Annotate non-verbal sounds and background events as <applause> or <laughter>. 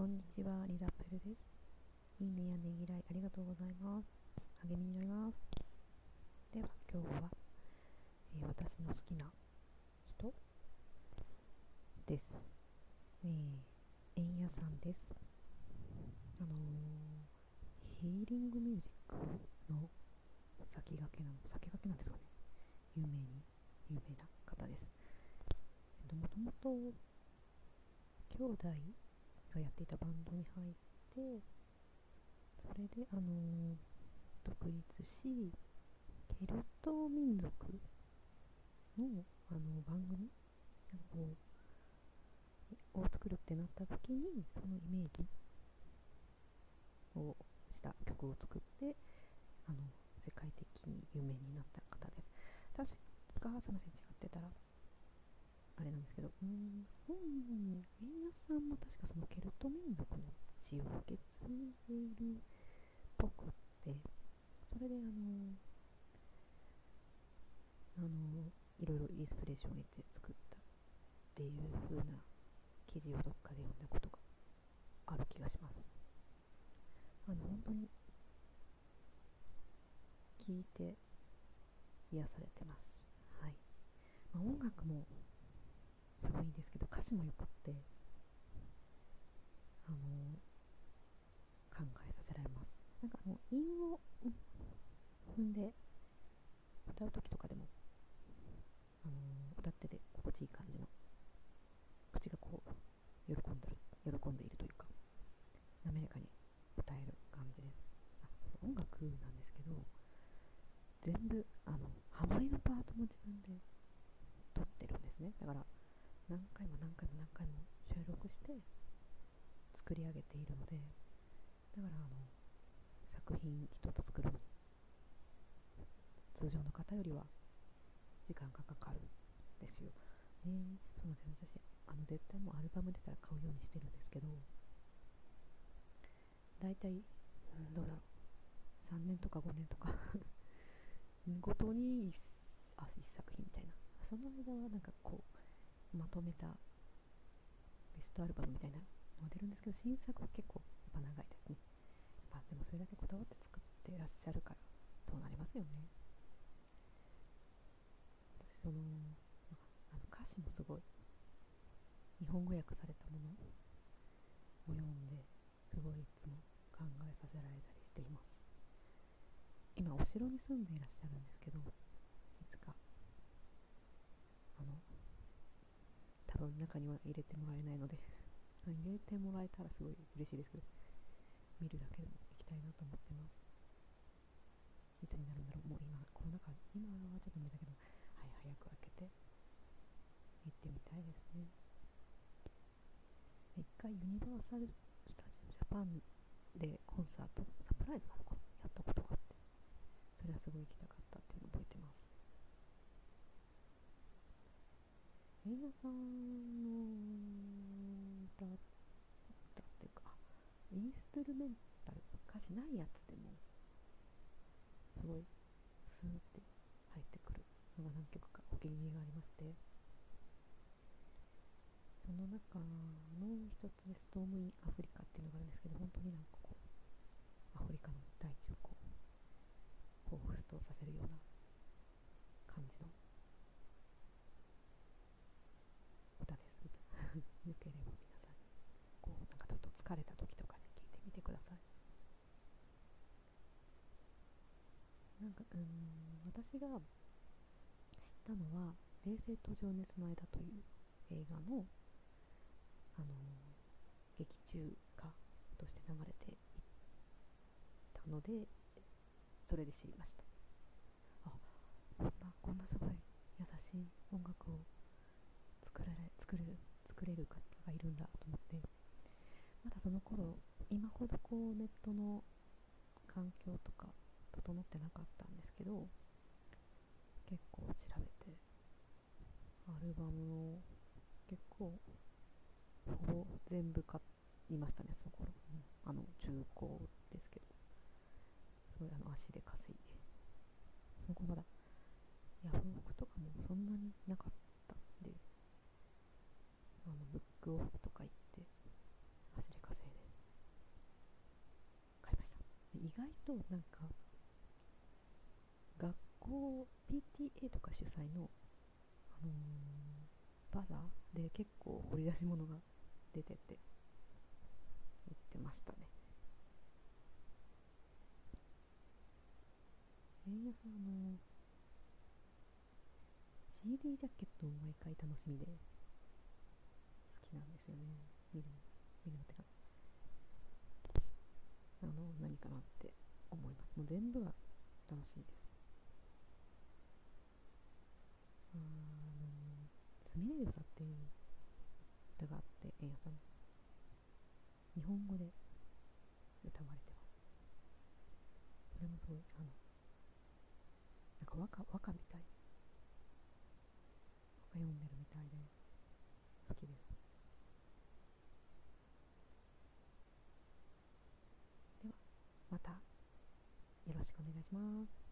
こんにちは、リザップルです。いいねやねぎらいありがとうございます。励みになります。では、今日は、えー私の好きな人です。えー、円屋さんです。あのーヒーリングミュージックの先駆けなの、先駆けなんですかね。有名に、有名な方です。えっと、もともと、兄弟がやっていたバンドに入ってそれであのー独立しケルト民族のあの番組なんかを作るってなった時にそのイメージをした曲を作ってあの世界的に有名になった方です。確かすいません違ってたらですけど、うん、本人、円安さんも確かそのケルト民族の血を受け継いでいるっぽくって、それであの、あの、いろいろインスピレーションを得て作ったっていう風な記事をどっかで読んだことがある気がします。あの、本当に聞いて癒されてます。はい。まあ、音楽もすごいですけど歌詞もよくってあの考えさせられます。なんかあの韻を踏んで歌う時とかでもあの歌ってて心地いい感じの口がこう喜んでる喜んでいるというか滑らかに歌える感じです。あそう音楽なんですけど全部あのハモリのパートも自分で撮ってるんですね。だから何回も何回も何回も収録して作り上げているのでだからあの作品一つ作るのに通常の方よりは時間がかかるんですよ。ね。そうなんです。私あの絶対もうアルバム出たら買うようにしてるんですけど大体、うん、どうだろう。3年とか5年とか <laughs> ごとに一あ一作品みたいな。その間はなんかこうまとめたベストアルバムみたいなのが出るんですけど新作は結構やっぱ長いですね。やっぱでもそれだけこだわって作ってらっしゃるからそうなりますよね。私そのあの歌詞もすごい日本語訳されたものを読んですごいいつも考えさせられたりしています。今お城に住んでいらっしゃるんですけどいつかあの多分中には入れてもらえないので <laughs> 入れてもらえたらすごい嬉しいですけど見るだけでも行きたいなと思ってます。いつになるんだろう。もう今コロナ禍今はちょっと無理だけどはい早く開けて行ってみたいですね。一回ユニバーサル・スタジオ・ジャパンでコンサートサプライズなのかやったことがあってそれはすごい行きたかったっていうのを覚えてます。映画さんの歌歌っていうかインストゥルメンタル歌詞ないやつでもすごいスーって入ってくるのが何曲かお気に入りがありまして。その中の一つで「ストーム・イン・アフリカ」っていうのがあるんですけど本当になんかこうアフリカの大地をこう彷彿とさせるような感じの歌ですよければ皆さんにこうなんかちょっと疲れた時とかに聞いてみてくださいなんかうん。私が知ったのは「冷静と情熱の間」という映画のあの劇中歌として流れていたのでそれで知りました。あこんなこんなすごい優しい音楽を作られ作れる作れる方がいるんだと思ってまだその頃今ほどこうネットの環境とか整ってなかったんですけど結構調べてアルバムを結構ほぼ全部買いましたねその頃、うん。あの中古ですけど。すごいあの足で稼いで。その頃まだヤフオクとかもそんなになかったんであのブックオフとか行って足で稼いで買いました。意外となんか校 PTA とか主催の、あのーバザーで結構掘り出し物が出てて言ってましたね。円安あの CD ジャケットも毎回楽しみで好きなんですよね。見る見るのってか。あの何かなって思います。もう全部が楽しいですあーあの「すみれ草」っていう歌があって円谷さん日本語で歌われてますそれもすごいあのなんか和歌和歌みたい和歌読んでるみたいで好きですではまたよろしくお願いします。